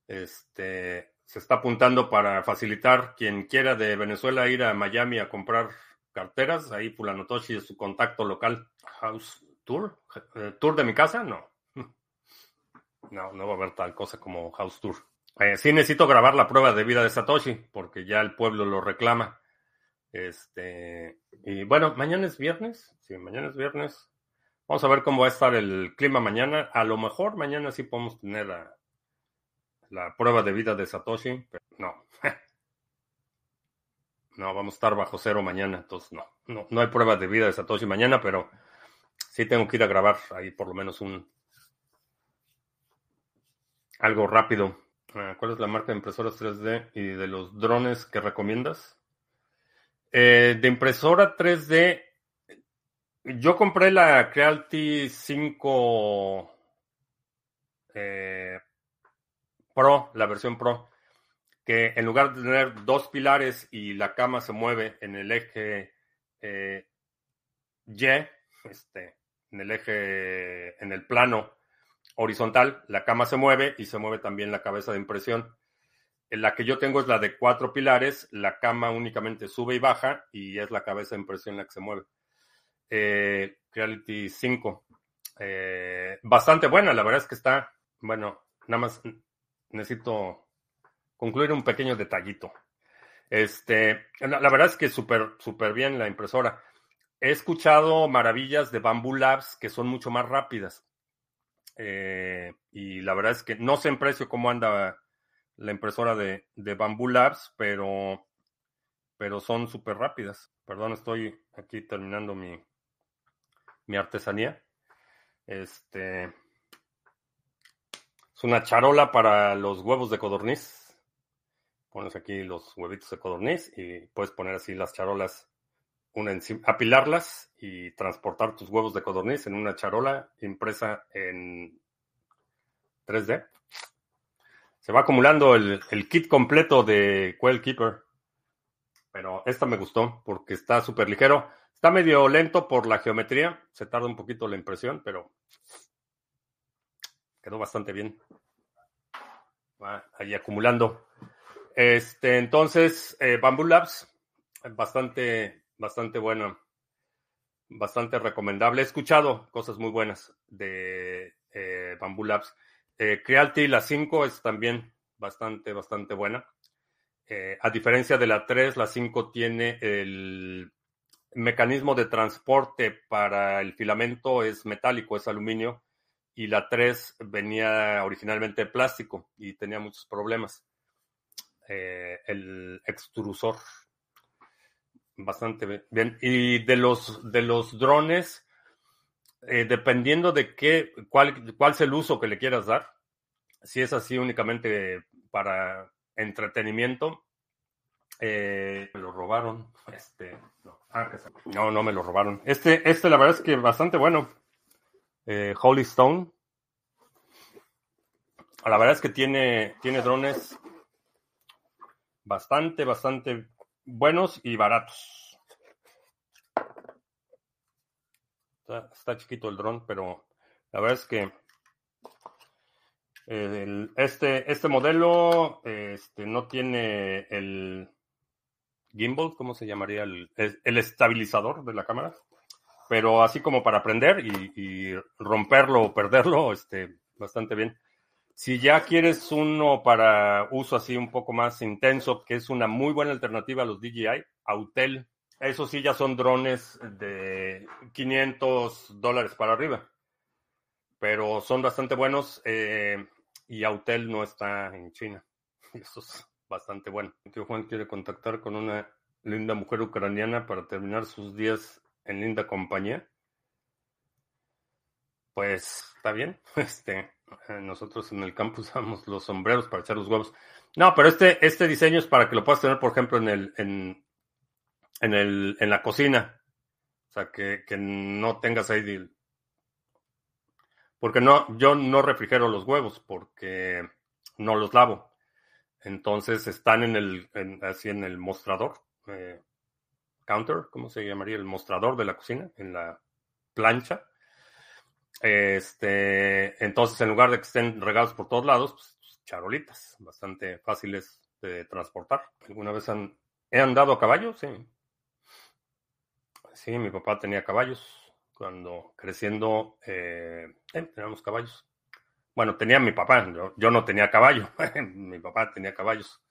Este. Se está apuntando para facilitar quien quiera de Venezuela ir a Miami a comprar carteras. Ahí Fulanotoshi es su contacto local. House Tour. Eh, ¿Tour de mi casa? No. No, no va a haber tal cosa como House Tour. Eh, sí necesito grabar la prueba de vida de Satoshi, porque ya el pueblo lo reclama. Este, y bueno, mañana es viernes. Sí, mañana es viernes. Vamos a ver cómo va a estar el clima mañana. A lo mejor mañana sí podemos tener la, la prueba de vida de Satoshi, pero no. no, vamos a estar bajo cero mañana, entonces no, no, no hay prueba de vida de Satoshi mañana, pero sí tengo que ir a grabar ahí por lo menos un, algo rápido. Ah, ¿Cuál es la marca de impresoras 3D y de los drones que recomiendas? Eh, de impresora 3D, yo compré la Creality 5 eh, Pro, la versión Pro, en lugar de tener dos pilares y la cama se mueve en el eje eh, Y, este, en el eje, en el plano horizontal, la cama se mueve y se mueve también la cabeza de impresión. En la que yo tengo es la de cuatro pilares, la cama únicamente sube y baja y es la cabeza de impresión la que se mueve. Eh, Reality 5. Eh, bastante buena, la verdad es que está, bueno, nada más necesito concluir un pequeño detallito. Este, la, verdad es que súper, súper bien la impresora. He escuchado maravillas de Bamboo Labs que son mucho más rápidas. Eh, y la verdad es que no sé en precio cómo anda la impresora de, de Bamboo Labs, pero, pero son súper rápidas. Perdón, estoy aquí terminando mi, mi artesanía. Este es una charola para los huevos de codorniz. Pones aquí los huevitos de codorniz y puedes poner así las charolas apilarlas y transportar tus huevos de codorniz en una charola impresa en 3D. Se va acumulando el, kit completo de Quail Keeper. Pero esta me gustó porque está súper ligero. Está medio lento por la geometría. Se tarda un poquito la impresión, pero quedó bastante bien. Va ahí acumulando. Este, entonces, eh, Bamboo Labs, bastante bastante bueno, bastante recomendable. He escuchado cosas muy buenas de eh, Bamboo Labs. Eh, Creality, la 5 es también bastante, bastante buena. A diferencia de la 3, la 5 tiene el mecanismo de transporte para el filamento es metálico, es aluminio, y la 3 venía originalmente de plástico y tenía muchos problemas. Eh, el extrusor. Bastante bien. Y de los, de los drones, eh, dependiendo de qué, cuál, cuál es el uso que le quieras dar, si es así únicamente para entretenimiento, eh, me lo robaron. Este, no. Ah, no, no me lo robaron. Este, este la verdad es que bastante bueno. Eh, Holy Stone. La verdad es que tiene, tiene drones bastante, bastante buenos y baratos. Está, chiquito el dron, pero la verdad es que este, este modelo este, no tiene el gimbal, ¿cómo se llamaría? El, el, estabilizador de la cámara. Pero así como para aprender y, romperlo o perderlo, este, bastante bien. Si ya quieres uno para uso así un poco más intenso, que es una muy buena alternativa a los DJI, Autel, esos sí ya son drones de 500 dólares para arriba, pero son bastante buenos eh, y Autel no está en China. Eso es bastante bueno. tío Juan quiere contactar con una linda mujer ucraniana para terminar sus días en linda compañía. Pues está bien. Este, nosotros en el campus usamos los sombreros para echar los huevos. No, pero este, este diseño es para que lo puedas tener, por ejemplo, en el, en, en el, en la cocina. O sea, que, que no tengas ahí. Porque no, yo no refrigero los huevos porque no los lavo. Entonces están en el, así en el mostrador, eh, counter, ¿cómo se llamaría? El mostrador de la cocina, en la plancha. Este, entonces, en lugar de que estén regados por todos lados, pues, charolitas, bastante fáciles de transportar. ¿Alguna vez han, he andado a caballo? Sí. Sí, mi papá tenía caballos. Cuando creciendo, eh, eh, teníamos caballos. Bueno, tenía mi papá, yo, no tenía caballo. mi papá tenía caballos.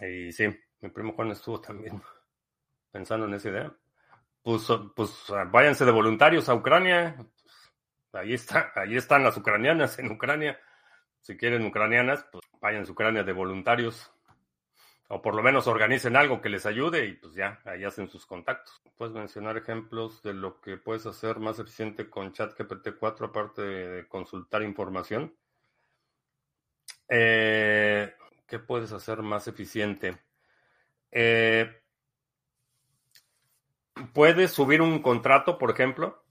Y sí, mi primo Juan estuvo también pensando en esa idea. Pues, pues váyanse de voluntarios a Ucrania, Ahí, está, ahí están las ucranianas en Ucrania. Si quieren ucranianas, pues vayan a Ucrania de voluntarios. O por lo menos organicen algo que les ayude y pues ya, ahí hacen sus contactos. Puedes mencionar ejemplos de lo que puedes hacer más eficiente con ChatGPT 4 aparte de consultar información. Eh, ¿Qué puedes hacer más eficiente? Eh, puedes subir un contrato, por ejemplo,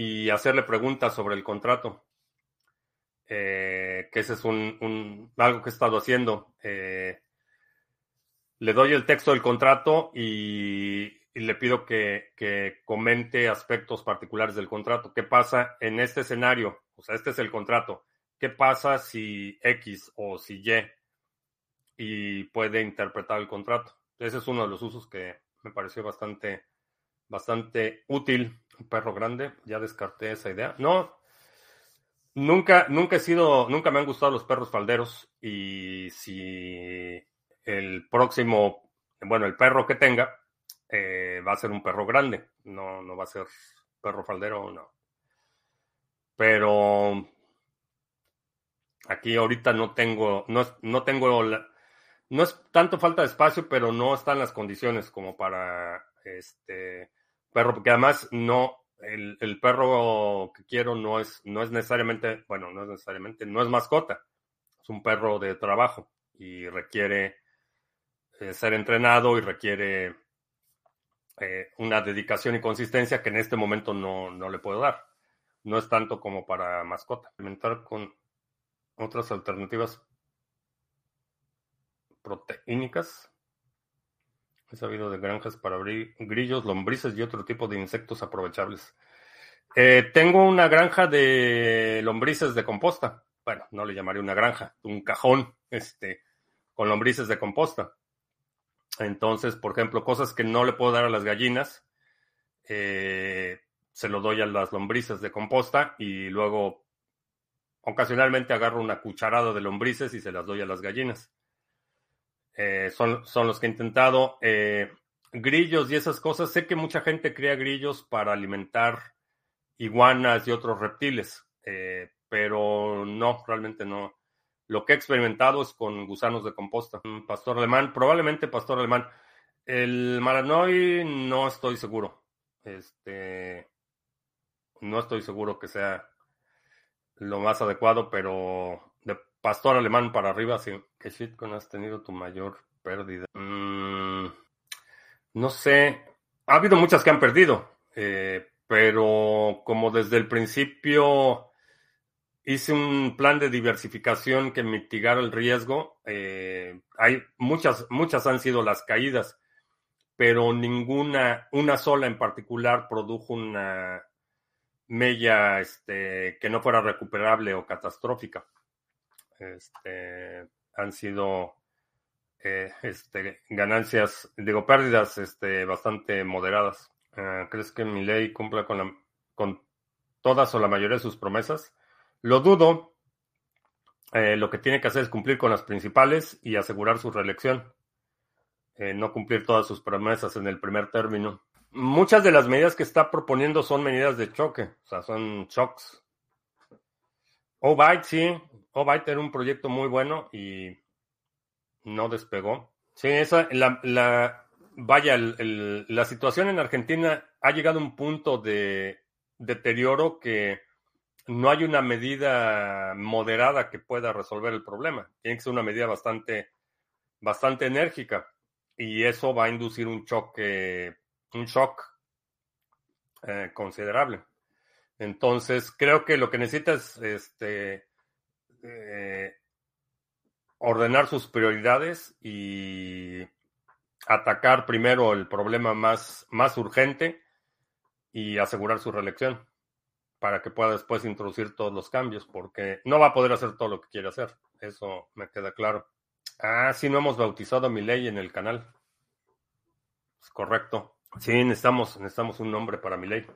y hacerle preguntas sobre el contrato. Eh, que ese es un, algo que he estado haciendo. Eh, le doy el texto del contrato y, le pido que, que, comente aspectos particulares del contrato. ¿Qué pasa en este escenario? O sea, este es el contrato. ¿Qué pasa si X o si Y? Y puede interpretar el contrato. Ese es uno de los usos que me pareció bastante, bastante útil un perro grande, ya descarté esa idea. No, nunca, nunca he sido, nunca me han gustado los perros falderos y si el próximo, bueno, el perro que tenga eh, va a ser un perro grande, no, no va a ser perro faldero, no. Pero aquí ahorita no tengo, no, no tengo, no es tanto falta de espacio, pero no están las condiciones como para este perro, porque además no, el, perro que quiero no es, no es necesariamente, bueno, no es necesariamente, no es mascota, es un perro de trabajo y requiere eh, ser entrenado y requiere eh, una dedicación y consistencia que en este momento no, no le puedo dar. No es tanto como para mascota. Alimentar con otras alternativas proteínicas He sabido de granjas para abrir grillos, lombrices y otro tipo de insectos aprovechables. Eh, tengo una granja de lombrices de composta. Bueno, no le llamaría una granja, un cajón este, con lombrices de composta. Entonces, por ejemplo, cosas que no le puedo dar a las gallinas, eh, se lo doy a las lombrices de composta y luego ocasionalmente agarro una cucharada de lombrices y se las doy a las gallinas. Eh, son, son los que he intentado. Eh, grillos y esas cosas. Sé que mucha gente cría grillos para alimentar iguanas y otros reptiles, eh, pero no, realmente no. Lo que he experimentado es con gusanos de composta. Pastor alemán, probablemente pastor alemán. El Maranoy no estoy seguro. Este, no estoy seguro que sea lo más adecuado, pero pastor alemán para arriba, sí. ¿Qué shitcoin has tenido tu mayor pérdida? Mm, no sé. Ha habido muchas que han perdido, eh, pero como desde el principio hice un plan de diversificación que mitigara el riesgo, eh, hay muchas, muchas han sido las caídas, pero ninguna, una sola en particular produjo una mella este, que no fuera recuperable o catastrófica. Este, han sido eh, este, ganancias, digo, pérdidas este, bastante moderadas. Ah, ¿Crees que mi ley cumpla con, la, con todas o la mayoría de sus promesas? Lo dudo. Eh, lo que tiene que hacer es cumplir con las principales y asegurar su reelección. Eh, no cumplir todas sus promesas en el primer término. Muchas de las medidas que está proponiendo son medidas de choque, o sea, son shocks. Obyte, sí. Obyte era un proyecto muy bueno y no despegó. Sí, esa, la, la vaya, la situación en Argentina ha llegado a un punto de deterioro que no hay una medida moderada que pueda resolver el problema. Tiene que ser una medida bastante, bastante enérgica. Y eso va a inducir un choque, un shock eh, considerable. Entonces, creo que lo que necesita es este, eh, ordenar sus prioridades y atacar primero el problema más, más urgente y asegurar su reelección para que pueda después introducir todos los cambios, porque no va a poder hacer todo lo que quiere hacer. Eso me queda claro. Ah, sí, no hemos bautizado a mi ley en el canal. Es correcto. Sí, necesitamos, necesitamos un nombre para mi ley.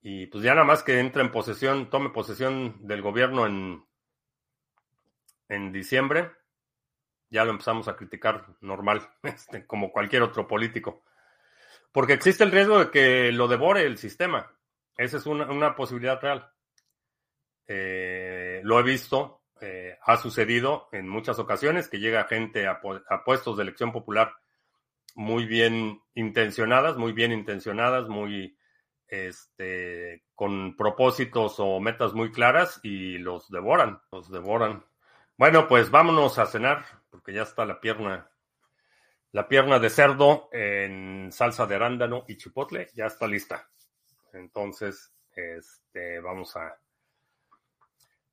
Y pues ya nada más que entre en posesión, tome posesión del gobierno en, en diciembre, ya lo empezamos a criticar normal, este, como cualquier otro político. Porque existe el riesgo de que lo devore el sistema. Esa es una, posibilidad real. Eh, lo he visto, eh, ha sucedido en muchas ocasiones que llega gente a, puestos de elección popular muy bien intencionadas, muy bien intencionadas, muy este, con propósitos o metas muy claras y los devoran, los devoran. Bueno, pues vámonos a cenar, porque ya está la pierna, la pierna de cerdo en salsa de arándano y chipotle, ya está lista. Entonces, este, vamos a,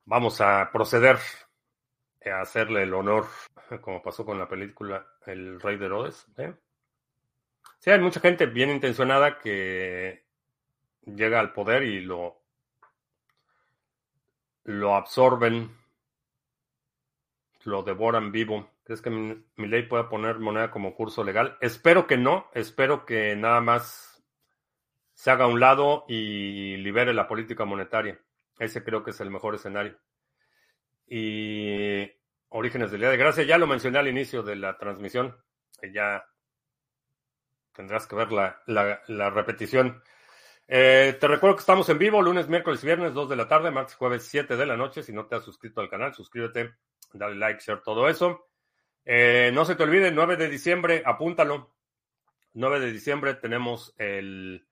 vamos a proceder a hacerle el honor, como pasó con la película El Rey de Herodes. ¿eh? Sí, hay mucha gente bien intencionada que llega al poder y lo, lo absorben, lo devoran vivo. ¿Crees que mi, ley pueda poner moneda como curso legal? Espero que no, espero que nada más se haga a un lado y libere la política monetaria. Ese creo que es el mejor escenario. Y Orígenes del Día de Gracia, ya lo mencioné al inicio de la transmisión, ya tendrás que ver la, repetición. Eh, te recuerdo que estamos en vivo lunes, miércoles y viernes, 2 de la tarde, martes, jueves, 7 de la noche. Si no te has suscrito al canal, suscríbete, dale like, share, todo eso. Eh, no se te olvide, 9 de diciembre, apúntalo. 9 de diciembre tenemos el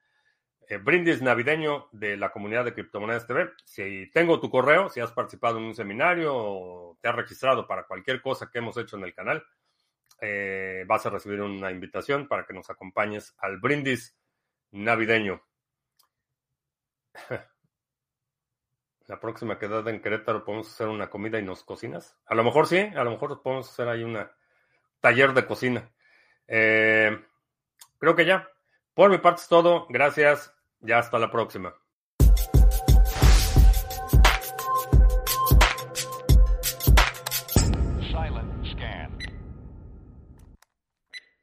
eh, brindis navideño de la comunidad de Criptomonedas TV. Si tengo tu correo, si has participado en un seminario o te has registrado para cualquier cosa que hemos hecho en el canal, eh, vas a recibir una invitación para que nos acompañes al brindis navideño. La próxima quedada en Querétaro podemos hacer una comida y nos cocinas. A lo mejor sí, a lo mejor podemos hacer ahí un taller de cocina. Eh, creo que ya. Por mi parte es todo. Gracias. Ya hasta la próxima.